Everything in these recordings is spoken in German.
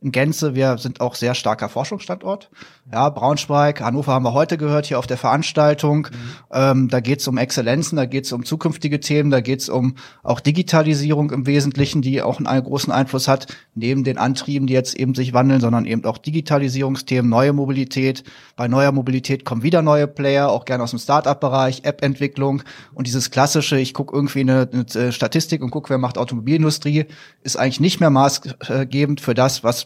in Gänze. Wir sind auch sehr starker Forschungsstandort. Ja, Braunschweig, Hannover haben wir heute gehört hier auf der Veranstaltung. Mhm. Ähm, da geht es um Exzellenzen, da geht es um zukünftige Themen, da geht es um auch Digitalisierung im Wesentlichen, die auch einen großen Einfluss hat, neben den Antrieben, die jetzt eben sich wandeln, sondern eben auch Digitalisierungsthemen, neue Mobilität. Bei neuer Mobilität kommen wieder neue Player, auch gerne aus dem Start-up-Bereich, App-Entwicklung und dieses klassische, ich gucke irgendwie eine, eine Statistik und gucke, wer macht Automobilindustrie, ist eigentlich nicht mehr maßgebend für das, was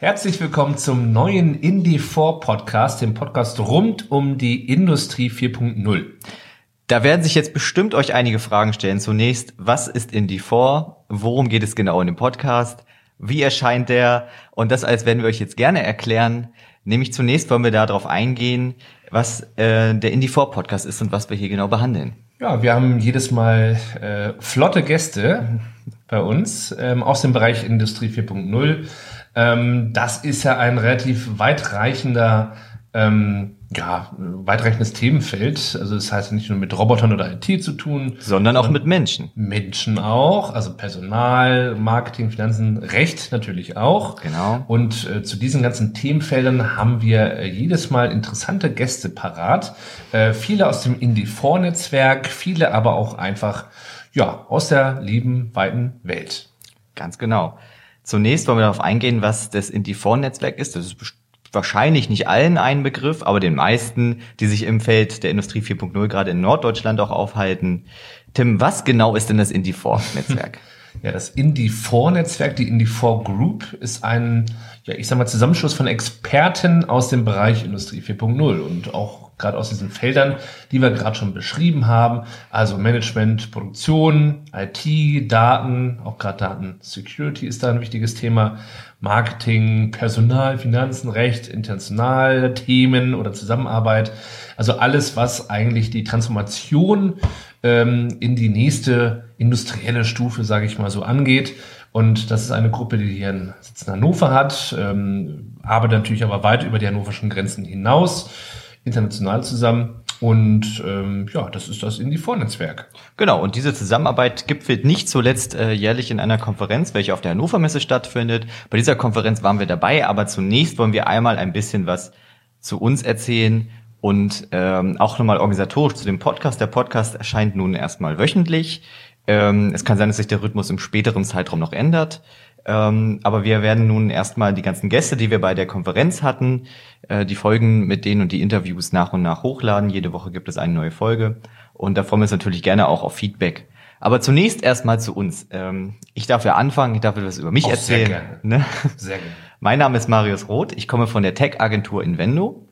Herzlich willkommen zum neuen Indie 4 Podcast, dem Podcast rund um die Industrie 4.0. Da werden sich jetzt bestimmt euch einige Fragen stellen. Zunächst, was ist Indie 4? Worum geht es genau in dem Podcast? Wie erscheint der? Und das alles werden wir euch jetzt gerne erklären. Nämlich zunächst wollen wir darauf eingehen, was äh, der Indie 4 Podcast ist und was wir hier genau behandeln. Ja, wir haben jedes Mal äh, flotte Gäste bei uns ähm, aus dem Bereich Industrie 4.0 ähm, das ist ja ein relativ weitreichender ähm, ja, weitreichendes Themenfeld. Also das heißt nicht nur mit Robotern oder IT zu tun. Sondern auch mit Menschen. Menschen auch, also Personal, Marketing, Finanzen, Recht natürlich auch. Genau. Und äh, zu diesen ganzen Themenfeldern haben wir äh, jedes Mal interessante Gäste parat. Äh, viele aus dem Indie4-Netzwerk, viele aber auch einfach ja, aus der lieben, weiten Welt. Ganz genau. Zunächst wollen wir darauf eingehen, was das Indie4-Netzwerk ist. Das ist wahrscheinlich nicht allen ein Begriff, aber den meisten, die sich im Feld der Industrie 4.0 gerade in Norddeutschland auch aufhalten. Tim, was genau ist denn das Indie4-Netzwerk? Ja, das Indie4-Netzwerk, die Indie4 Group, ist ein, ja, ich sag mal, Zusammenschluss von Experten aus dem Bereich Industrie 4.0 und auch gerade aus diesen Feldern, die wir gerade schon beschrieben haben, also Management, Produktion, IT, Daten, auch gerade Daten Security ist da ein wichtiges Thema, Marketing, Personal, Finanzen, Recht, internationale Themen oder Zusammenarbeit, also alles, was eigentlich die Transformation ähm, in die nächste industrielle Stufe, sage ich mal so, angeht. Und das ist eine Gruppe, die hier einen Sitz in Hannover hat, ähm, arbeitet natürlich aber weit über die hannoverschen Grenzen hinaus international zusammen. Und ähm, ja, das ist das Indie4-Netzwerk. Genau, und diese Zusammenarbeit gipfelt nicht zuletzt äh, jährlich in einer Konferenz, welche auf der Hannover Messe stattfindet. Bei dieser Konferenz waren wir dabei, aber zunächst wollen wir einmal ein bisschen was zu uns erzählen und ähm, auch nochmal organisatorisch zu dem Podcast. Der Podcast erscheint nun erstmal wöchentlich. Ähm, es kann sein, dass sich der Rhythmus im späteren Zeitraum noch ändert. Ähm, aber wir werden nun erstmal die ganzen Gäste, die wir bei der Konferenz hatten, äh, die Folgen mit denen und die Interviews nach und nach hochladen. Jede Woche gibt es eine neue Folge. Und da freuen wir uns natürlich gerne auch auf Feedback. Aber zunächst erstmal zu uns. Ähm, ich darf ja anfangen, ich darf etwas über mich auch erzählen. Sehr gerne. Ne? Sehr gerne. Mein Name ist Marius Roth, ich komme von der Tech-Agentur Invendo.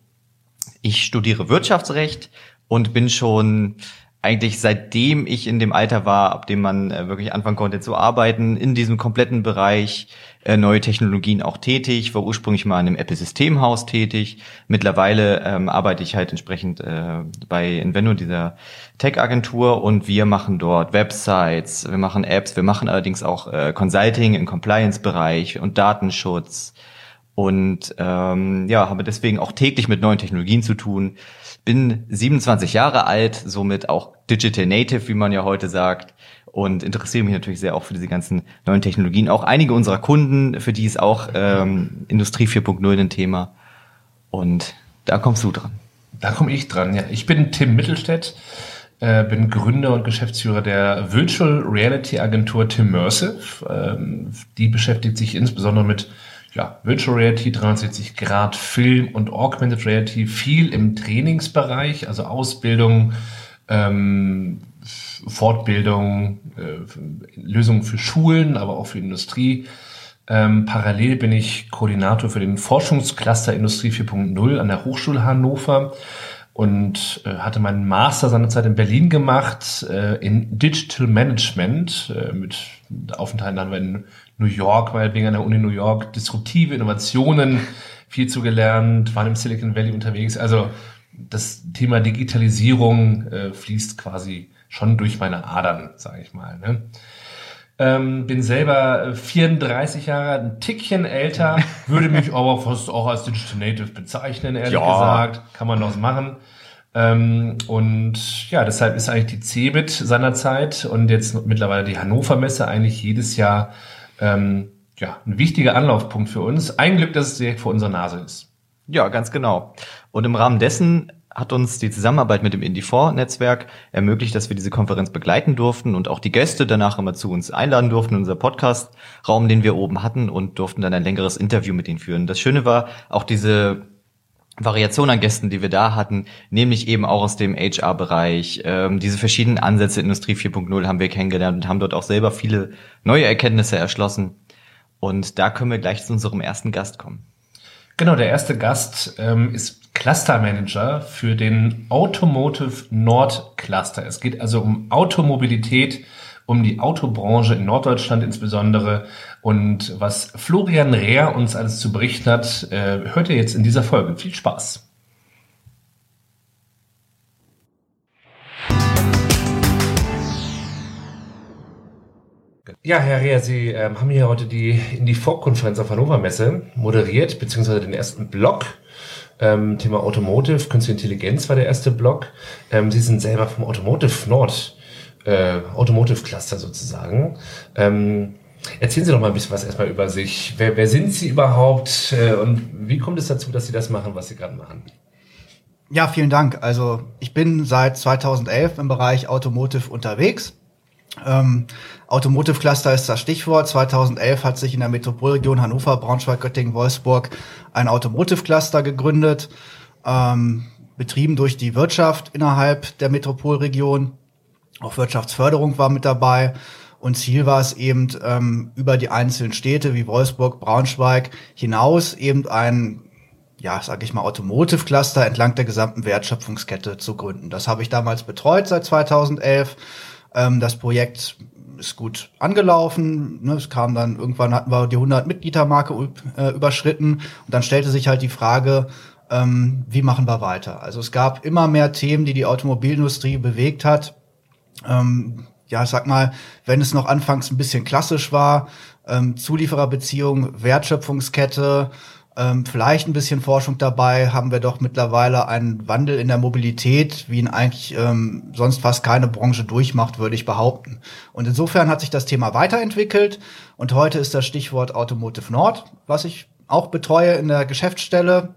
Ich studiere Wirtschaftsrecht und bin schon eigentlich seitdem ich in dem Alter war, ab dem man äh, wirklich anfangen konnte zu arbeiten, in diesem kompletten Bereich äh, neue Technologien auch tätig, war ursprünglich mal in einem Apple-Systemhaus tätig. Mittlerweile ähm, arbeite ich halt entsprechend äh, bei Invendo, dieser Tech-Agentur, und wir machen dort Websites, wir machen Apps, wir machen allerdings auch äh, Consulting im Compliance-Bereich und Datenschutz. Und ähm, ja, habe deswegen auch täglich mit neuen Technologien zu tun bin 27 Jahre alt, somit auch Digital Native, wie man ja heute sagt, und interessiere mich natürlich sehr auch für diese ganzen neuen Technologien. Auch einige unserer Kunden, für die ist auch ähm, Industrie 4.0 ein Thema. Und da kommst du dran. Da komme ich dran, ja. Ich bin Tim Mittelstädt, äh, bin Gründer und Geschäftsführer der Virtual Reality Agentur Timmersive. Ähm, die beschäftigt sich insbesondere mit ja, Virtual Reality, 360 Grad Film und Augmented Reality viel im Trainingsbereich, also Ausbildung, ähm, Fortbildung, äh, Lösungen für Schulen, aber auch für Industrie. Ähm, parallel bin ich Koordinator für den Forschungscluster Industrie 4.0 an der Hochschule Hannover und äh, hatte meinen Master seinerzeit in Berlin gemacht äh, in Digital Management äh, mit Aufenthalten haben wir in New York, meinetwegen an der Uni New York, disruptive Innovationen viel zu gelernt, waren im Silicon Valley unterwegs. Also das Thema Digitalisierung äh, fließt quasi schon durch meine Adern, sage ich mal. Ne? Ähm, bin selber 34 Jahre, ein Tickchen älter, würde mich aber fast auch als Digital Native bezeichnen, ehrlich ja. gesagt. Kann man noch machen. Ähm, und ja, deshalb ist eigentlich die CeBIT seinerzeit und jetzt mittlerweile die Hannover Messe eigentlich jedes Jahr ähm, ja, ein wichtiger Anlaufpunkt für uns. Ein Glück, dass es direkt vor unserer Nase ist. Ja, ganz genau. Und im Rahmen dessen hat uns die Zusammenarbeit mit dem Indie4-Netzwerk ermöglicht, dass wir diese Konferenz begleiten durften und auch die Gäste danach immer zu uns einladen durften in unser Podcast-Raum, den wir oben hatten und durften dann ein längeres Interview mit ihnen führen. Das Schöne war auch diese Variation an Gästen, die wir da hatten, nämlich eben auch aus dem HR-Bereich. Ähm, diese verschiedenen Ansätze Industrie 4.0 haben wir kennengelernt und haben dort auch selber viele neue Erkenntnisse erschlossen. Und da können wir gleich zu unserem ersten Gast kommen. Genau, der erste Gast ähm, ist Cluster Manager für den Automotive Nord Cluster. Es geht also um Automobilität, um die Autobranche in Norddeutschland insbesondere. Und was Florian Rehr uns alles zu berichten hat, äh, hört ihr jetzt in dieser Folge. Viel Spaß. Ja, Herr Reher, Sie ähm, haben hier heute die in die Vorkonferenz auf Hannover Messe moderiert, beziehungsweise den ersten Blog. Ähm, Thema Automotive, Künstliche Intelligenz war der erste Blog. Ähm, Sie sind selber vom Automotive Nord, äh, Automotive Cluster sozusagen. Ähm, erzählen Sie doch mal ein bisschen was erstmal über sich. Wer, wer sind Sie überhaupt äh, und wie kommt es dazu, dass Sie das machen, was Sie gerade machen? Ja, vielen Dank. Also ich bin seit 2011 im Bereich Automotive unterwegs ähm, Automotive Cluster ist das Stichwort. 2011 hat sich in der Metropolregion Hannover, Braunschweig, Göttingen, Wolfsburg ein Automotive Cluster gegründet, ähm, betrieben durch die Wirtschaft innerhalb der Metropolregion. Auch Wirtschaftsförderung war mit dabei. Und Ziel war es eben, ähm, über die einzelnen Städte wie Wolfsburg, Braunschweig hinaus eben ein ja, sage ich mal, Automotive Cluster entlang der gesamten Wertschöpfungskette zu gründen. Das habe ich damals betreut seit 2011 ähm, das Projekt ist gut angelaufen. Ne? Es kam dann, irgendwann hatten wir die 100 Mitgliedermarke äh, überschritten. Und dann stellte sich halt die Frage, ähm, wie machen wir weiter? Also es gab immer mehr Themen, die die Automobilindustrie bewegt hat. Ähm, ja, ich sag mal, wenn es noch anfangs ein bisschen klassisch war, ähm, Zuliefererbeziehung, Wertschöpfungskette, ähm, vielleicht ein bisschen Forschung dabei, haben wir doch mittlerweile einen Wandel in der Mobilität, wie ihn eigentlich ähm, sonst fast keine Branche durchmacht, würde ich behaupten. Und insofern hat sich das Thema weiterentwickelt und heute ist das Stichwort Automotive Nord, was ich auch betreue in der Geschäftsstelle.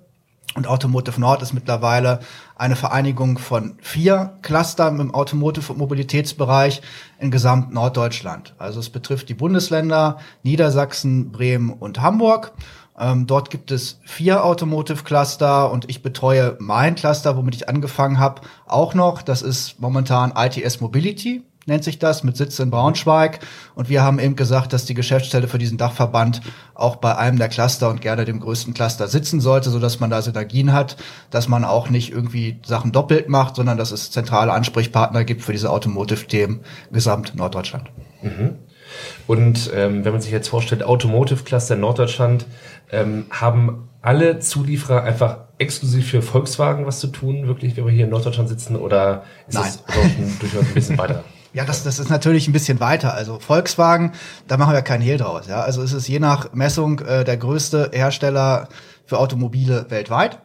Und Automotive Nord ist mittlerweile eine Vereinigung von vier Clustern im Automotive- und Mobilitätsbereich in gesamt Norddeutschland. Also es betrifft die Bundesländer Niedersachsen, Bremen und Hamburg. Ähm, dort gibt es vier Automotive Cluster und ich betreue mein Cluster, womit ich angefangen habe, auch noch. Das ist momentan ITS Mobility, nennt sich das, mit Sitz in Braunschweig. Und wir haben eben gesagt, dass die Geschäftsstelle für diesen Dachverband auch bei einem der Cluster und gerne dem größten Cluster sitzen sollte, sodass man da Synergien hat, dass man auch nicht irgendwie Sachen doppelt macht, sondern dass es zentrale Ansprechpartner gibt für diese Automotive-Themen gesamt Norddeutschland. Mhm. Und ähm, wenn man sich jetzt vorstellt, Automotive Cluster in Norddeutschland, ähm, haben alle Zulieferer einfach exklusiv für Volkswagen was zu tun, wirklich, wenn wir hier in Norddeutschland sitzen, oder ist Nein. das durchaus ein bisschen weiter? Ja, das, das ist natürlich ein bisschen weiter. Also Volkswagen, da machen wir keinen Hehl draus. Ja, also es ist je nach Messung äh, der größte Hersteller für Automobile weltweit.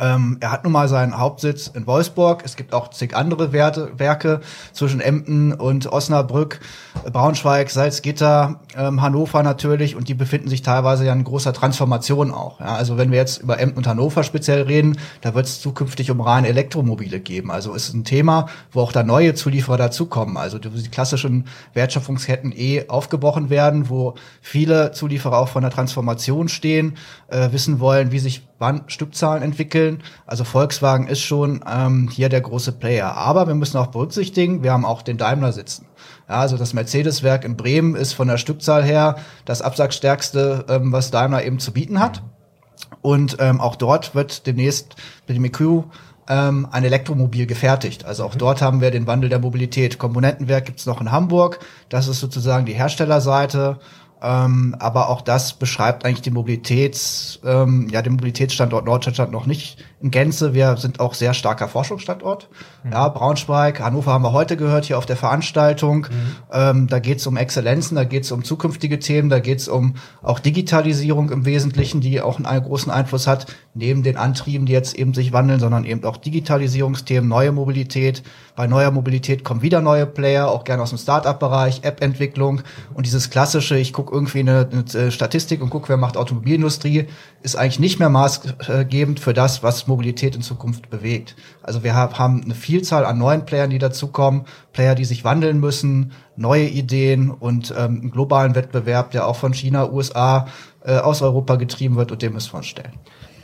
Ähm, er hat nun mal seinen Hauptsitz in Wolfsburg. Es gibt auch zig andere Werte, Werke zwischen Emden und Osnabrück, Braunschweig, Salzgitter, ähm, Hannover natürlich. Und die befinden sich teilweise ja in großer Transformation auch. Ja, also wenn wir jetzt über Emden und Hannover speziell reden, da wird es zukünftig um rein Elektromobile geben. Also ist ein Thema, wo auch da neue Zulieferer dazukommen. Also die klassischen Wertschöpfungsketten eh aufgebrochen werden, wo viele Zulieferer auch von der Transformation stehen, äh, wissen wollen, wie sich wann Stückzahlen entwickeln. Also Volkswagen ist schon ähm, hier der große Player. Aber wir müssen auch berücksichtigen, wir haben auch den Daimler sitzen. Ja, also das Mercedes-Werk in Bremen ist von der Stückzahl her das absatzstärkste, ähm, was Daimler eben zu bieten hat. Und ähm, auch dort wird demnächst mit dem EQ ähm, ein Elektromobil gefertigt. Also auch dort haben wir den Wandel der Mobilität. Komponentenwerk gibt's noch in Hamburg. Das ist sozusagen die Herstellerseite. Ähm, aber auch das beschreibt eigentlich die Mobilitäts, ähm, ja, den Mobilitätsstandort Norddeutschland noch nicht in Gänze. Wir sind auch sehr starker Forschungsstandort. Mhm. Ja, Braunschweig, Hannover haben wir heute gehört hier auf der Veranstaltung. Mhm. Ähm, da geht es um Exzellenzen, da geht es um zukünftige Themen, da geht es um auch Digitalisierung im Wesentlichen, die auch einen großen Einfluss hat, neben den Antrieben, die jetzt eben sich wandeln, sondern eben auch Digitalisierungsthemen, neue Mobilität. Bei neuer Mobilität kommen wieder neue Player, auch gerne aus dem Start-up-Bereich, App-Entwicklung und dieses klassische, ich gucke irgendwie eine, eine Statistik und gucke, wer macht Automobilindustrie, ist eigentlich nicht mehr maßgebend für das, was Mobilität in Zukunft bewegt. Also wir haben eine Vielzahl an neuen Playern, die dazukommen, Player, die sich wandeln müssen, neue Ideen und ähm, einen globalen Wettbewerb, der auch von China, USA, äh, aus Europa getrieben wird und dem müssen wir uns stellen.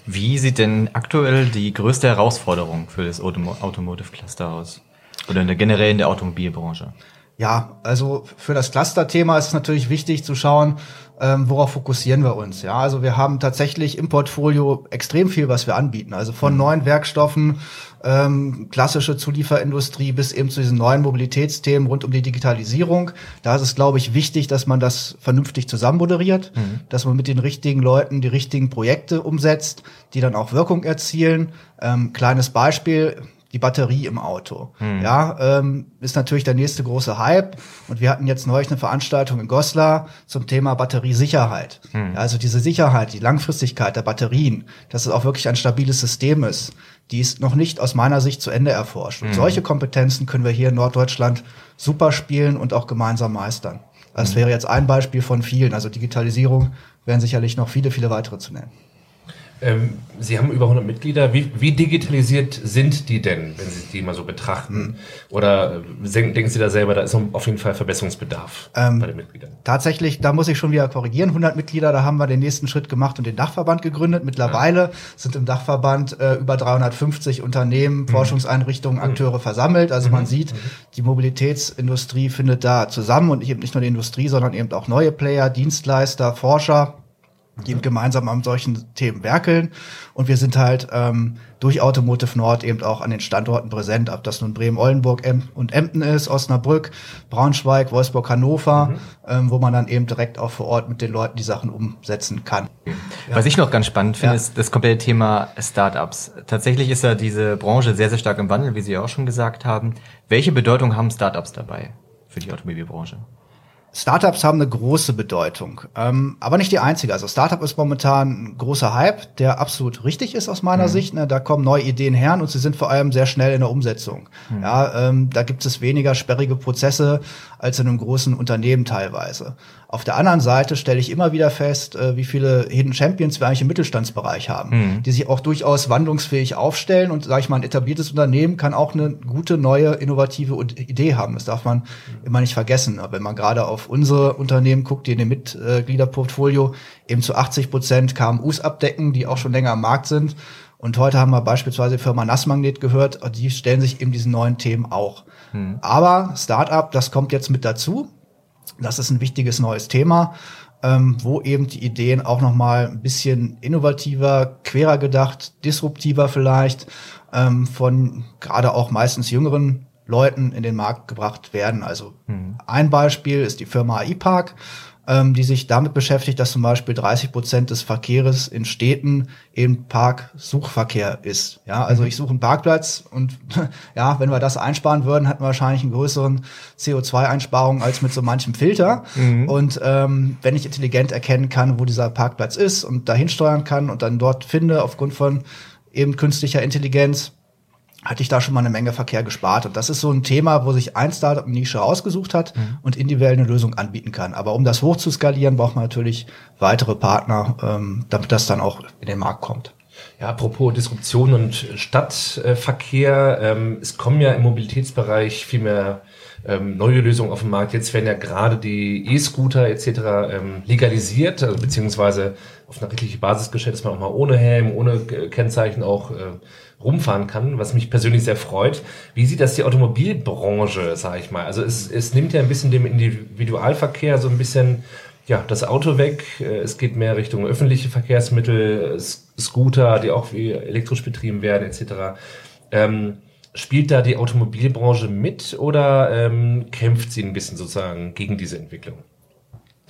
Wie sieht denn aktuell die größte Herausforderung für das Automotive Cluster aus? Oder generell in der Automobilbranche? Ja, also für das Cluster-Thema ist es natürlich wichtig zu schauen, ähm, worauf fokussieren wir uns. Ja, also wir haben tatsächlich im Portfolio extrem viel, was wir anbieten. Also von mhm. neuen Werkstoffen, ähm, klassische Zulieferindustrie bis eben zu diesen neuen Mobilitätsthemen rund um die Digitalisierung. Da ist es, glaube ich, wichtig, dass man das vernünftig zusammen moderiert, mhm. dass man mit den richtigen Leuten die richtigen Projekte umsetzt, die dann auch Wirkung erzielen. Ähm, kleines Beispiel die Batterie im Auto. Hm. Ja, ähm, ist natürlich der nächste große Hype. Und wir hatten jetzt neulich eine Veranstaltung in Goslar zum Thema Batteriesicherheit. Hm. Ja, also diese Sicherheit, die Langfristigkeit der Batterien, dass es auch wirklich ein stabiles System ist, die ist noch nicht aus meiner Sicht zu Ende erforscht. Und hm. solche Kompetenzen können wir hier in Norddeutschland super spielen und auch gemeinsam meistern. Das hm. wäre jetzt ein Beispiel von vielen. Also Digitalisierung wären sicherlich noch viele, viele weitere zu nennen. Ähm, Sie haben über 100 Mitglieder. Wie, wie, digitalisiert sind die denn, wenn Sie die mal so betrachten? Mhm. Oder äh, denken Sie da selber, da ist auf jeden Fall Verbesserungsbedarf ähm, bei den Mitgliedern? Tatsächlich, da muss ich schon wieder korrigieren. 100 Mitglieder, da haben wir den nächsten Schritt gemacht und den Dachverband gegründet. Mittlerweile ja. sind im Dachverband äh, über 350 Unternehmen, mhm. Forschungseinrichtungen, mhm. Akteure mhm. versammelt. Also man mhm. sieht, mhm. die Mobilitätsindustrie findet da zusammen und eben nicht nur die Industrie, sondern eben auch neue Player, Dienstleister, Forscher die mhm. gemeinsam an solchen Themen werkeln. Und wir sind halt ähm, durch Automotive Nord eben auch an den Standorten präsent, ob das nun Bremen, Oldenburg em und Emden ist, Osnabrück, Braunschweig, Wolfsburg, Hannover, mhm. ähm, wo man dann eben direkt auch vor Ort mit den Leuten die Sachen umsetzen kann. Ja. Was ich noch ganz spannend finde, ja. ist das komplette Thema Startups. Tatsächlich ist ja diese Branche sehr, sehr stark im Wandel, wie Sie auch schon gesagt haben. Welche Bedeutung haben Startups dabei für die Automobilbranche? Startups haben eine große Bedeutung, ähm, aber nicht die einzige. Also Startup ist momentan ein großer Hype, der absolut richtig ist aus meiner mhm. Sicht. Ne? Da kommen neue Ideen her und sie sind vor allem sehr schnell in der Umsetzung. Mhm. Ja, ähm, da gibt es weniger sperrige Prozesse als in einem großen Unternehmen teilweise. Auf der anderen Seite stelle ich immer wieder fest, äh, wie viele Hidden Champions wir eigentlich im Mittelstandsbereich haben, mhm. die sich auch durchaus wandlungsfähig aufstellen und, sage ich mal, ein etabliertes Unternehmen kann auch eine gute, neue, innovative Idee haben. Das darf man immer nicht vergessen. Aber wenn man gerade auf unsere Unternehmen guckt, die in dem Mitgliederportfolio eben zu 80 Prozent KMUs abdecken, die auch schon länger am Markt sind. Und heute haben wir beispielsweise die Firma Nassmagnet gehört, die stellen sich eben diesen neuen Themen auch. Mhm. Aber Startup, das kommt jetzt mit dazu. Das ist ein wichtiges neues Thema, ähm, wo eben die Ideen auch noch mal ein bisschen innovativer, querer gedacht, disruptiver vielleicht ähm, von gerade auch meistens jüngeren Leuten in den Markt gebracht werden. Also mhm. ein Beispiel ist die Firma iPark ähm, die sich damit beschäftigt, dass zum Beispiel 30 Prozent des Verkehres in Städten eben Parksuchverkehr ist. Ja, also mhm. ich suche einen Parkplatz und ja, wenn wir das einsparen würden, hätten wir wahrscheinlich einen größeren CO2-Einsparung als mit so manchem Filter. Mhm. Und ähm, wenn ich intelligent erkennen kann, wo dieser Parkplatz ist und dahin steuern kann und dann dort finde aufgrund von eben künstlicher Intelligenz, hatte ich da schon mal eine Menge Verkehr gespart. Und das ist so ein Thema, wo sich ein Startup eine Nische rausgesucht hat mhm. und individuell eine Lösung anbieten kann. Aber um das hoch zu skalieren, braucht man natürlich weitere Partner, ähm, damit das dann auch in den Markt kommt. Ja, apropos Disruption und Stadtverkehr, ähm, es kommen ja im Mobilitätsbereich viel mehr ähm, neue Lösungen auf den Markt. Jetzt werden ja gerade die E-Scooter etc. Ähm, legalisiert, also beziehungsweise auf eine rechtliche Basis gestellt, dass man auch mal ohne Helm, ohne Kennzeichen auch äh, rumfahren kann, was mich persönlich sehr freut. Wie sieht das die Automobilbranche, sage ich mal? Also es, es nimmt ja ein bisschen dem Individualverkehr so ein bisschen ja, das Auto weg. Äh, es geht mehr Richtung öffentliche Verkehrsmittel, Scooter, die auch wie elektrisch betrieben werden, etc. Ähm, spielt da die Automobilbranche mit oder ähm, kämpft sie ein bisschen sozusagen gegen diese Entwicklung?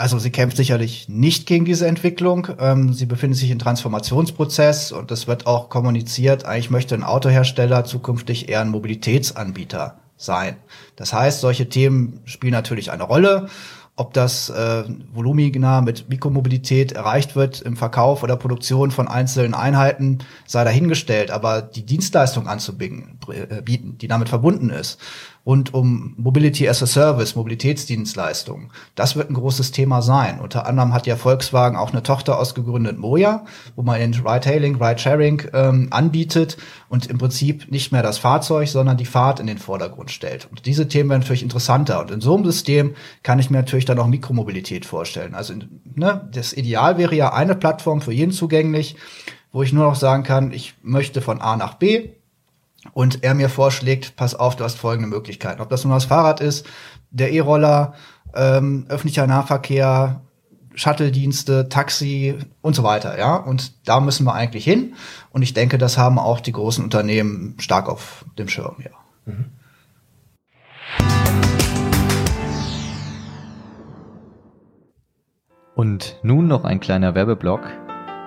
Also sie kämpft sicherlich nicht gegen diese Entwicklung. Ähm, sie befindet sich in Transformationsprozess und es wird auch kommuniziert, eigentlich möchte ein Autohersteller zukünftig eher ein Mobilitätsanbieter sein. Das heißt, solche Themen spielen natürlich eine Rolle. Ob das äh, volumina mit Mikromobilität erreicht wird im Verkauf oder Produktion von einzelnen Einheiten, sei dahingestellt. Aber die Dienstleistung anzubieten, äh, die damit verbunden ist, rund um Mobility as a Service, Mobilitätsdienstleistungen. Das wird ein großes Thema sein. Unter anderem hat ja Volkswagen auch eine Tochter ausgegründet, Moja, wo man in Ride-Hailing, Ride-Sharing ähm, anbietet und im Prinzip nicht mehr das Fahrzeug, sondern die Fahrt in den Vordergrund stellt. Und diese Themen werden natürlich interessanter. Und in so einem System kann ich mir natürlich dann auch Mikromobilität vorstellen. Also ne, das Ideal wäre ja eine Plattform für jeden zugänglich, wo ich nur noch sagen kann, ich möchte von A nach B, und er mir vorschlägt, pass auf, du hast folgende Möglichkeiten. Ob das nun das Fahrrad ist, der E-Roller, ähm, öffentlicher Nahverkehr, Shuttle-Dienste, Taxi und so weiter, ja. Und da müssen wir eigentlich hin. Und ich denke, das haben auch die großen Unternehmen stark auf dem Schirm, ja. Mhm. Und nun noch ein kleiner Werbeblock.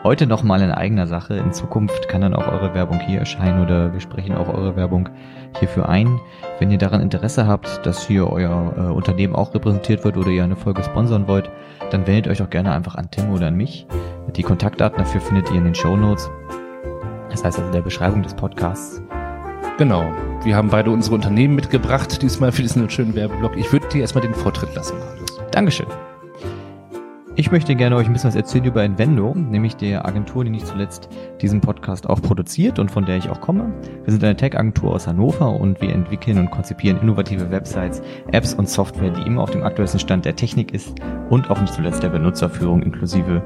Heute noch mal in eigener Sache. In Zukunft kann dann auch eure Werbung hier erscheinen oder wir sprechen auch eure Werbung hierfür ein. Wenn ihr daran Interesse habt, dass hier euer äh, Unternehmen auch repräsentiert wird oder ihr eine Folge sponsern wollt, dann wendet euch auch gerne einfach an Tim oder an mich. Die Kontaktdaten dafür findet ihr in den Show Notes. Das heißt also in der Beschreibung des Podcasts. Genau. Wir haben beide unsere Unternehmen mitgebracht, diesmal für diesen schönen Werbeblock. Ich würde dir erstmal den Vortritt lassen, Marius. Dankeschön. Ich möchte gerne euch ein bisschen was erzählen über Invendo, nämlich der Agentur, die nicht zuletzt diesen Podcast auch produziert und von der ich auch komme. Wir sind eine Tech-Agentur aus Hannover und wir entwickeln und konzipieren innovative Websites, Apps und Software, die immer auf dem aktuellsten Stand der Technik ist und auch nicht zuletzt der Benutzerführung inklusive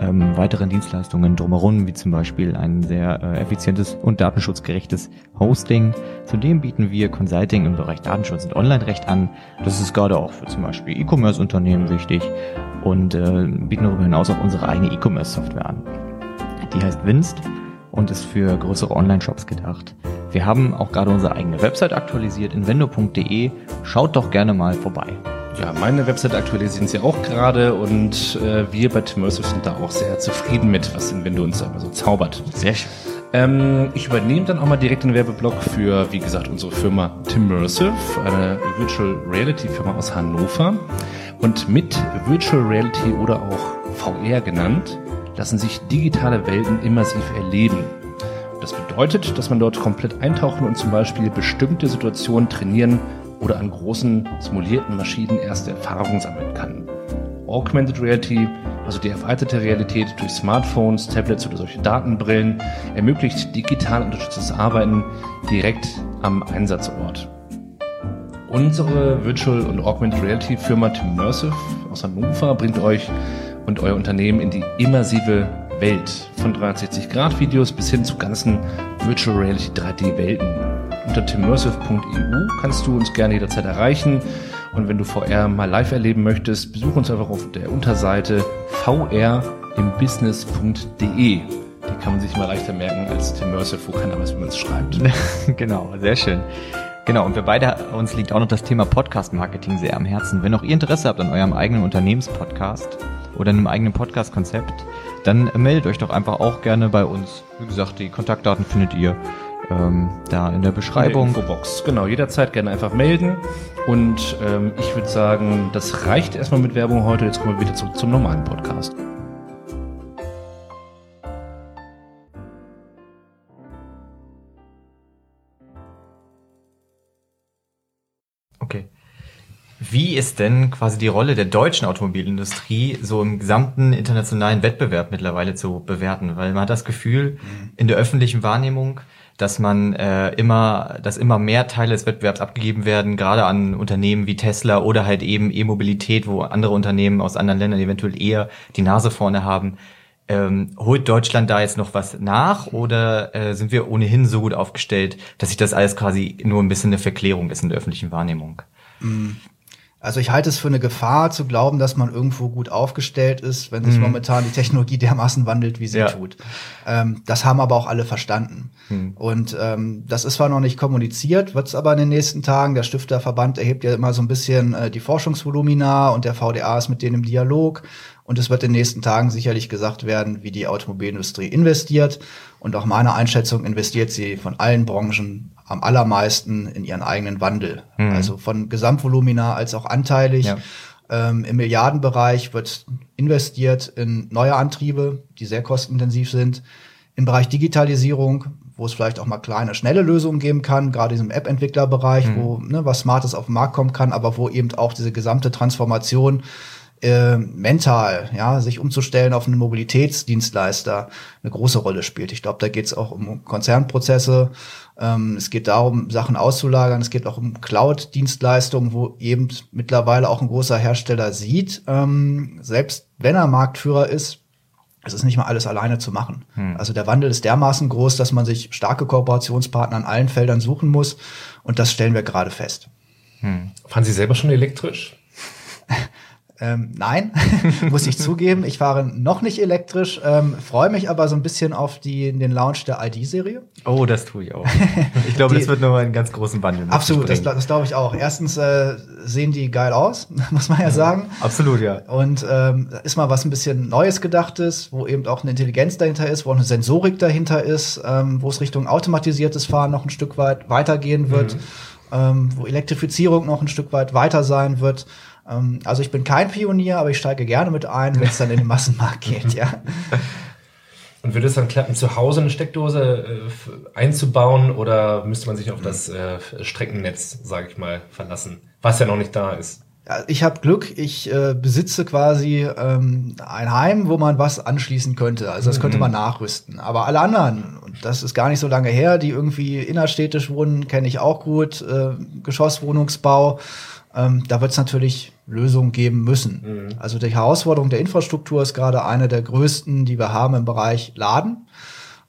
ähm, weiteren Dienstleistungen drumherum, wie zum Beispiel ein sehr äh, effizientes und datenschutzgerechtes Hosting. Zudem bieten wir Consulting im Bereich Datenschutz und Online-Recht an. Das ist gerade auch für zum Beispiel E-Commerce-Unternehmen wichtig und äh, bieten darüber hinaus auch unsere eigene E-Commerce-Software an. Die heißt Winst und ist für größere Online-Shops gedacht. Wir haben auch gerade unsere eigene Website aktualisiert, invendo.de. Schaut doch gerne mal vorbei. Ja, meine Website aktualisieren sie auch gerade und äh, wir bei Timmersive sind da auch sehr zufrieden mit, was Invendo uns da immer so zaubert. Sehr schön. Ähm, ich übernehme dann auch mal direkt den Werbeblock für, wie gesagt, unsere Firma Timmersive, eine Virtual Reality Firma aus Hannover. Und mit Virtual Reality oder auch VR genannt, lassen sich digitale Welten immersiv erleben. Das bedeutet, dass man dort komplett eintauchen und zum Beispiel bestimmte Situationen trainieren oder an großen simulierten Maschinen erste Erfahrungen sammeln kann. Augmented Reality, also die erweiterte Realität durch Smartphones, Tablets oder solche Datenbrillen, ermöglicht digital unterstütztes Arbeiten direkt am Einsatzort. Unsere Virtual und Augmented Reality Firma Timmersive aus Hannover bringt euch und euer Unternehmen in die immersive Welt von 360-Grad-Videos bis hin zu ganzen Virtual Reality 3D-Welten. Unter timmersive.eu kannst du uns gerne jederzeit erreichen. Und wenn du VR mal live erleben möchtest, besuch uns einfach auf der Unterseite vrimbusiness.de. Die kann man sich mal leichter merken als Timmersive, wo keiner weiß, wie man es schreibt. genau, sehr schön. Genau, und wir beide, uns liegt auch noch das Thema Podcast-Marketing sehr am Herzen. Wenn auch ihr Interesse habt an eurem eigenen Unternehmenspodcast oder einem eigenen Podcast-Konzept, dann meldet euch doch einfach auch gerne bei uns. Wie gesagt, die Kontaktdaten findet ihr ähm, da in der Beschreibung. In der Infobox. Genau, jederzeit gerne einfach melden. Und ähm, ich würde sagen, das reicht erstmal mit Werbung heute. Jetzt kommen wir wieder zurück zum normalen Podcast. Wie ist denn quasi die Rolle der deutschen Automobilindustrie so im gesamten internationalen Wettbewerb mittlerweile zu bewerten? Weil man hat das Gefühl, in der öffentlichen Wahrnehmung, dass man äh, immer, dass immer mehr Teile des Wettbewerbs abgegeben werden, gerade an Unternehmen wie Tesla oder halt eben E-Mobilität, wo andere Unternehmen aus anderen Ländern eventuell eher die Nase vorne haben. Ähm, holt Deutschland da jetzt noch was nach oder äh, sind wir ohnehin so gut aufgestellt, dass sich das alles quasi nur ein bisschen eine Verklärung ist in der öffentlichen Wahrnehmung? Mm. Also ich halte es für eine Gefahr zu glauben, dass man irgendwo gut aufgestellt ist, wenn sich Mhm. momentan die Technologie dermaßen wandelt, wie sie Ja. tut. Ähm, das haben aber auch alle verstanden. Mhm. Und ähm, das ist zwar noch nicht kommuniziert, wird es aber in den nächsten Tagen. Der Stifterverband erhebt ja immer so ein bisschen äh, die Forschungsvolumina und der VDA ist mit denen im Dialog. Und es wird in den nächsten Tagen sicherlich gesagt werden, wie die Automobilindustrie investiert. Und auch meine Einschätzung investiert sie von allen Branchen am allermeisten in ihren eigenen Wandel. Mhm. Also von Gesamtvolumina als auch anteilig. Ja. Ähm, Im Milliardenbereich wird investiert in neue Antriebe, die sehr kostenintensiv sind. Im Bereich Digitalisierung, wo es vielleicht auch mal kleine, schnelle Lösungen geben kann, gerade in diesem App-Entwicklerbereich, wo ne, was Smartes auf den Markt kommen kann, aber wo eben auch diese gesamte Transformation äh, mental, ja, sich umzustellen auf einen Mobilitätsdienstleister eine große Rolle spielt. Ich glaube, da geht es auch um Konzernprozesse. Ähm, es geht darum, Sachen auszulagern. Es geht auch um Cloud-Dienstleistungen, wo eben mittlerweile auch ein großer Hersteller sieht, ähm, selbst wenn er Marktführer ist, es ist nicht mal alles alleine zu machen. Also der Wandel ist dermaßen groß, dass man sich starke Kooperationspartner an allen Feldern suchen muss. Und das stellen wir gerade fest. Fahren Sie selber schon elektrisch? Ähm, nein, muss ich zugeben. Ich fahre noch nicht elektrisch, ähm, freue mich aber so ein bisschen auf die, den Launch der ID-Serie. Oh, das tue ich auch. Ich glaube, das wird nochmal einen ganz großen Wandel. Absolut, das, das glaube ich auch. Erstens äh, sehen die geil aus, muss man ja sagen. Absolut, ja. Und ähm, da ist mal was ein bisschen Neues gedachtes, wo eben auch eine Intelligenz dahinter ist, wo auch eine Sensorik dahinter ist, ähm, wo es Richtung automatisiertes Fahren noch ein Stück weit weitergehen wird, ähm, wo Elektrifizierung noch ein Stück weit weiter sein wird. Ähm, also ich bin kein Pionier, aber ich steige gerne mit ein, wenn es dann in den Massenmarkt geht, ja. Und würde es dann klappen, zu Hause eine Steckdose äh, einzubauen oder müsste man sich auf das äh, Streckennetz, sage ich mal, verlassen, was ja noch nicht da ist? Ich habe Glück, ich äh, besitze quasi ähm, ein Heim, wo man was anschließen könnte. Also das könnte man nachrüsten. Aber alle anderen, und das ist gar nicht so lange her, die irgendwie innerstädtisch wohnen, kenne ich auch gut, äh, Geschosswohnungsbau. Ähm, da wird es natürlich Lösungen geben müssen. Also die Herausforderung der Infrastruktur ist gerade eine der größten, die wir haben im Bereich Laden.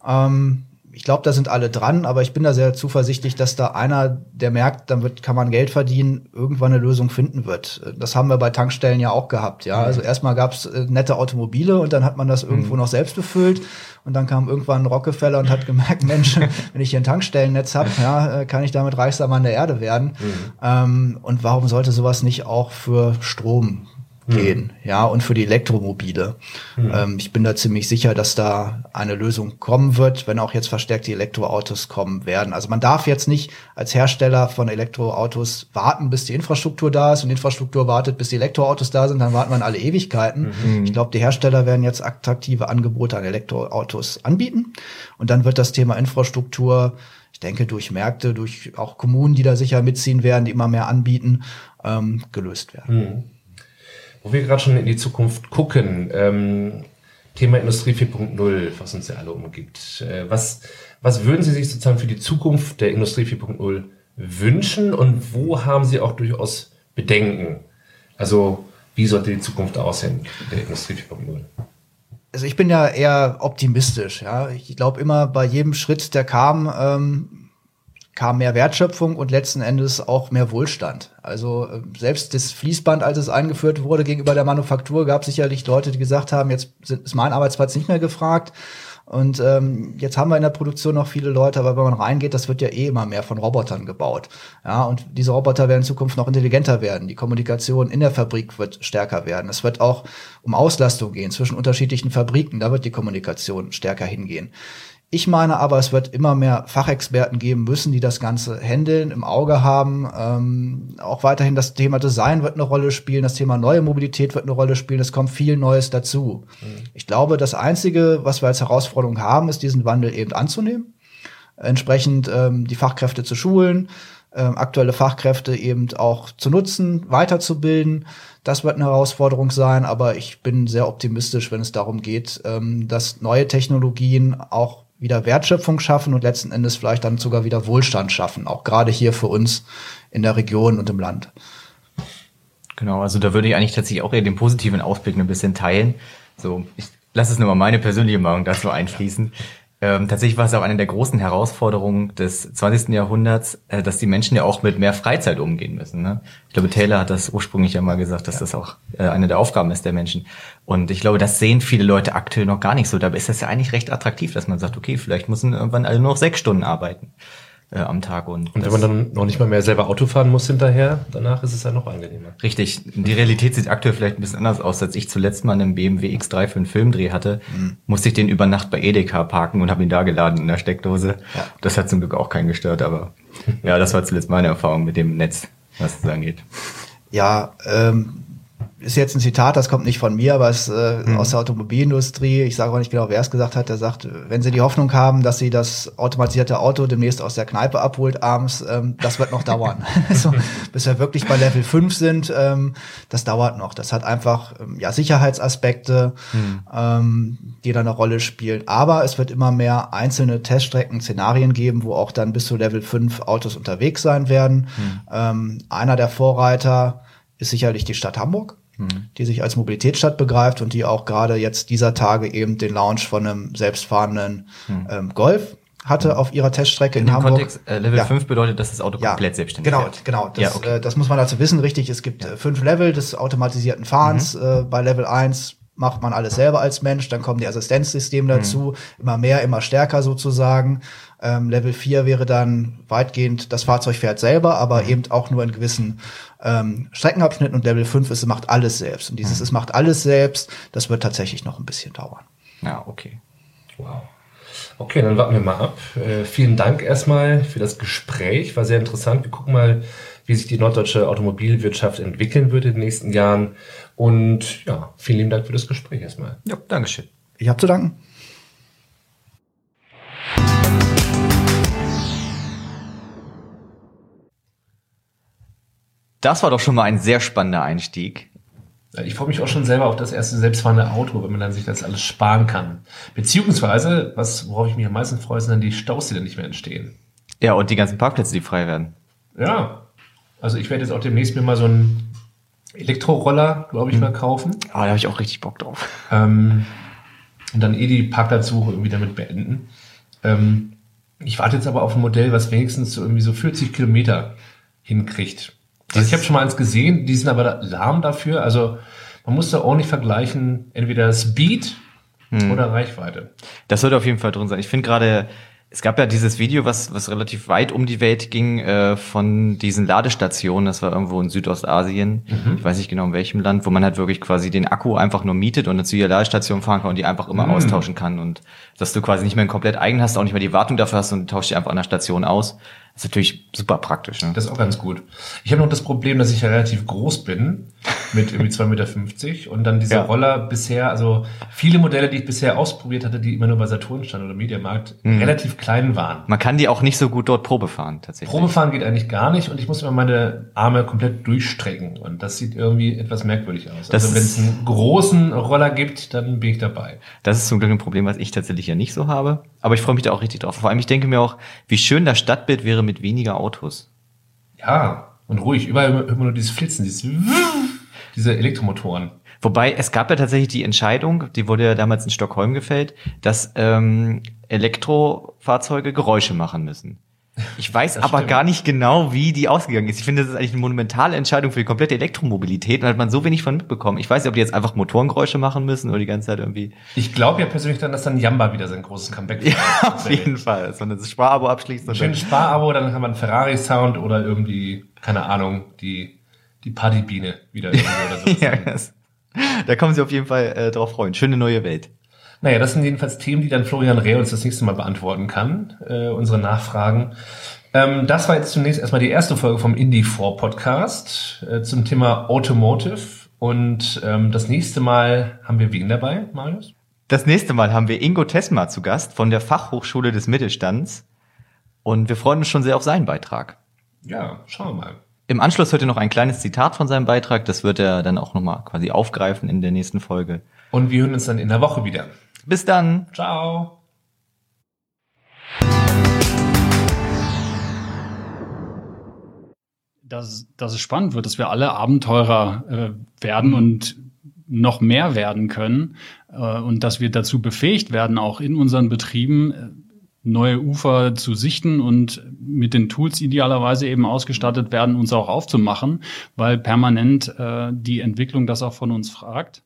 Ähm, ich glaube, da sind alle dran, aber ich bin da sehr zuversichtlich, dass da einer, der merkt, dann wird, kann man Geld verdienen, irgendwann eine Lösung finden wird. Das haben wir bei Tankstellen ja auch gehabt. Ja, also erstmal gab es äh, nette Automobile und dann hat man das irgendwo noch selbst befüllt und dann kam irgendwann ein Rockefeller und hat gemerkt, Mensch, wenn ich hier ein Tankstellennetz habe, ja, äh, kann ich damit reichster Mann der Erde werden. Ähm, und warum sollte sowas nicht auch für Strom gehen, ja, und für die Elektromobile. Ähm, ich bin da ziemlich sicher, dass da eine Lösung kommen wird, wenn auch jetzt verstärkt die Elektroautos kommen werden. Also man darf jetzt nicht als Hersteller von Elektroautos warten, bis die Infrastruktur da ist und die Infrastruktur wartet, bis die Elektroautos da sind, dann warten wir in alle Ewigkeiten. Ich glaube, die Hersteller werden jetzt attraktive Angebote an Elektroautos anbieten und dann wird das Thema Infrastruktur ich denke, durch Märkte, durch auch Kommunen, die da sicher mitziehen werden, die immer mehr anbieten, ähm, gelöst werden. Wo wir gerade schon in die Zukunft gucken, ähm, Thema Industrie 4.0, was uns ja alle umgibt. Äh, was, was würden Sie sich sozusagen für die Zukunft der Industrie 4.0 wünschen und wo haben Sie auch durchaus Bedenken? Also, wie sollte die Zukunft aussehen der Industrie 4.0? also ich bin ja eher optimistisch, ja. Ich glaube immer bei jedem Schritt, der kam, ähm, kam mehr Wertschöpfung und letzten Endes auch mehr Wohlstand. Also äh, selbst das Fließband, als es eingeführt wurde gegenüber der Manufaktur, gab sicherlich Leute, die gesagt haben, jetzt ist mein Arbeitsplatz nicht mehr gefragt. Und ähm, jetzt haben wir in der Produktion noch viele Leute, aber wenn man reingeht, das wird ja eh immer mehr von Robotern gebaut. Ja, und diese Roboter werden in Zukunft noch intelligenter werden. Die Kommunikation in der Fabrik wird stärker werden. Es wird auch um Auslastung gehen zwischen unterschiedlichen Fabriken. Da wird die Kommunikation stärker hingehen. Ich meine aber, es wird immer mehr Fachexperten geben müssen, die das Ganze handeln, im Auge haben. Ähm, auch weiterhin das Thema Design wird eine Rolle spielen, das Thema neue Mobilität wird eine Rolle spielen. Es kommt viel Neues dazu. Ich glaube, das Einzige, was wir als Herausforderung haben, ist diesen Wandel eben anzunehmen, entsprechend ähm, die Fachkräfte zu schulen, ähm, aktuelle Fachkräfte eben auch zu nutzen, weiterzubilden. Das wird eine Herausforderung sein, aber ich bin sehr optimistisch, wenn es darum geht, ähm, dass neue Technologien auch wieder Wertschöpfung schaffen und letzten Endes vielleicht dann sogar wieder Wohlstand schaffen, auch gerade hier für uns in der Region und im Land. Genau, also da würde ich eigentlich tatsächlich auch eher den positiven Ausblick ein bisschen teilen. So, ich lasse es nur mal meine persönliche Meinung dazu einfließen. Ähm, tatsächlich war es auch eine der großen Herausforderungen des 20. Jahrhunderts, äh, dass die Menschen ja auch mit mehr Freizeit umgehen müssen. Ne? Ich glaube, Taylor hat das ursprünglich ja mal gesagt, dass ja. das auch äh, eine der Aufgaben ist der Menschen. Und ich glaube, das sehen viele Leute aktuell noch gar nicht so. Dabei ist das ja eigentlich recht attraktiv, dass man sagt, okay, vielleicht müssen irgendwann alle nur noch sechs Stunden arbeiten äh, am Tag. Und, und wenn man dann noch nicht mal mehr selber Auto fahren muss hinterher, danach ist es ja noch angenehmer. Richtig. Die Realität sieht aktuell vielleicht ein bisschen anders aus. Als ich zuletzt mal einen BMW X3 für einen Filmdreh hatte, mhm. musste ich den über Nacht bei Edeka parken und habe ihn da geladen in der Steckdose. Ja. Das hat zum Glück auch keinen gestört, aber ja, das war zuletzt meine Erfahrung mit dem Netz, was das angeht. Ja, ähm, ist jetzt ein Zitat, das kommt nicht von mir, aber es äh, mhm. aus der Automobilindustrie. Ich sage auch nicht genau, wer es gesagt hat. Der sagt, wenn Sie die Hoffnung haben, dass Sie das automatisierte Auto demnächst aus der Kneipe abholt abends, ähm, das wird noch dauern. also, bis wir wirklich bei Level 5 sind, ähm, das dauert noch. Das hat einfach ähm, ja Sicherheitsaspekte, mhm. ähm, die da eine Rolle spielen. Aber es wird immer mehr einzelne Teststrecken, Szenarien geben, wo auch dann bis zu Level 5 Autos unterwegs sein werden. Mhm. Ähm, einer der Vorreiter ist sicherlich die Stadt Hamburg die sich als Mobilitätsstadt begreift und die auch gerade jetzt dieser Tage eben den Launch von einem selbstfahrenden hm. ähm, Golf hatte auf ihrer Teststrecke in, in Hamburg. Kontext, äh, Level ja. 5 bedeutet, dass das Auto ja. komplett selbstständig genau, wird. Genau, das, ja, okay. äh, das muss man dazu wissen, richtig. Es gibt ja. Äh, fünf Level des automatisierten Fahrens. Mhm. Äh, bei Level 1 macht man alles selber als Mensch, dann kommen die Assistenzsysteme dazu, mhm. immer mehr, immer stärker sozusagen. Ähm, Level 4 wäre dann weitgehend, das Fahrzeug fährt selber, aber mhm. eben auch nur in gewissen ähm, Streckenabschnitten und Level 5 ist, es macht alles selbst. Und dieses, mhm. es macht alles selbst, das wird tatsächlich noch ein bisschen dauern. Ja, okay. Wow. Okay, dann warten wir mal ab. Äh, vielen Dank erstmal für das Gespräch. War sehr interessant. Wir gucken mal, wie sich die norddeutsche Automobilwirtschaft entwickeln wird in den nächsten Jahren. Und ja, vielen lieben Dank für das Gespräch erstmal. Ja, Dankeschön. Ich habe zu danken. Das war doch schon mal ein sehr spannender Einstieg. Ich freue mich auch schon selber auf das erste selbstfahrende Auto, wenn man dann sich das alles sparen kann. Beziehungsweise, was, worauf ich mich am meisten freue, sind dann die Staus, die dann nicht mehr entstehen. Ja, und die ganzen Parkplätze, die frei werden. Ja. Also ich werde jetzt auch demnächst mir mal so einen Elektroroller, glaube ich, hm. mal kaufen. Ah, oh, da habe ich auch richtig Bock drauf. Ähm, und dann eh die Parkplatzsuche irgendwie damit beenden. Ähm, ich warte jetzt aber auf ein Modell, was wenigstens so irgendwie so 40 Kilometer hinkriegt. Also ich habe schon mal eins gesehen, die sind aber lahm dafür. Also man muss da auch nicht vergleichen, entweder Speed hm. oder Reichweite. Das sollte auf jeden Fall drin sein. Ich finde gerade, es gab ja dieses Video, was, was relativ weit um die Welt ging, äh, von diesen Ladestationen. Das war irgendwo in Südostasien. Mhm. Ich weiß nicht genau in welchem Land, wo man halt wirklich quasi den Akku einfach nur mietet und dann zu jeder Ladestation fahren kann und die einfach immer mhm. austauschen kann. Und dass du quasi nicht mehr ein komplett eigen hast, auch nicht mehr die Wartung dafür hast und tauschst die einfach an der Station aus. Das ist natürlich super praktisch. Ne? Das ist auch ganz gut. Ich habe noch das Problem, dass ich ja relativ groß bin, mit irgendwie 2,50 Meter und dann diese ja. Roller bisher, also viele Modelle, die ich bisher ausprobiert hatte, die immer nur bei Saturn standen oder Mediamarkt, mhm. relativ klein waren. Man kann die auch nicht so gut dort Probe fahren, tatsächlich. Probe fahren geht eigentlich gar nicht und ich muss immer meine Arme komplett durchstrecken und das sieht irgendwie etwas merkwürdig aus. Das also wenn es einen großen Roller gibt, dann bin ich dabei. Das ist zum Glück ein Problem, was ich tatsächlich ja nicht so habe. Aber ich freue mich da auch richtig drauf. Vor allem, ich denke mir auch, wie schön das Stadtbild wäre mit weniger Autos. Ja, und ruhig. Überall immer nur dieses Flitzen, dieses, diese Elektromotoren. Wobei, es gab ja tatsächlich die Entscheidung, die wurde ja damals in Stockholm gefällt, dass ähm, Elektrofahrzeuge Geräusche machen müssen. Ich weiß das aber stimmt. gar nicht genau, wie die ausgegangen ist. Ich finde, das ist eigentlich eine monumentale Entscheidung für die komplette Elektromobilität. Da hat man so wenig von mitbekommen. Ich weiß nicht, ob die jetzt einfach Motorengeräusche machen müssen oder die ganze Zeit irgendwie. Ich glaube ja persönlich dann, dass dann Jamba wieder sein großes Comeback Ja, auf jeden Fall. Man das Sparabo abschließt. Schön Sparabo, dann kann man Ferrari-Sound oder irgendwie, keine Ahnung, die, die Partybiene wieder oder so. ja, das, da kommen sie auf jeden Fall äh, drauf freuen. Schöne neue Welt. Naja, das sind jedenfalls Themen, die dann Florian Reh uns das nächste Mal beantworten kann, äh, unsere Nachfragen. Ähm, das war jetzt zunächst erstmal die erste Folge vom Indie 4 Podcast äh, zum Thema Automotive. Und ähm, das nächste Mal haben wir wen dabei, Marius? Das nächste Mal haben wir Ingo Tesma zu Gast von der Fachhochschule des Mittelstands. Und wir freuen uns schon sehr auf seinen Beitrag. Ja, schauen wir mal. Im Anschluss hört ihr noch ein kleines Zitat von seinem Beitrag. Das wird er dann auch nochmal quasi aufgreifen in der nächsten Folge. Und wir hören uns dann in der Woche wieder. Bis dann. Ciao. Dass, dass es spannend wird, dass wir alle Abenteurer äh, werden und noch mehr werden können äh, und dass wir dazu befähigt werden, auch in unseren Betrieben äh, neue Ufer zu sichten und mit den Tools idealerweise eben ausgestattet werden, uns auch aufzumachen, weil permanent äh, die Entwicklung das auch von uns fragt.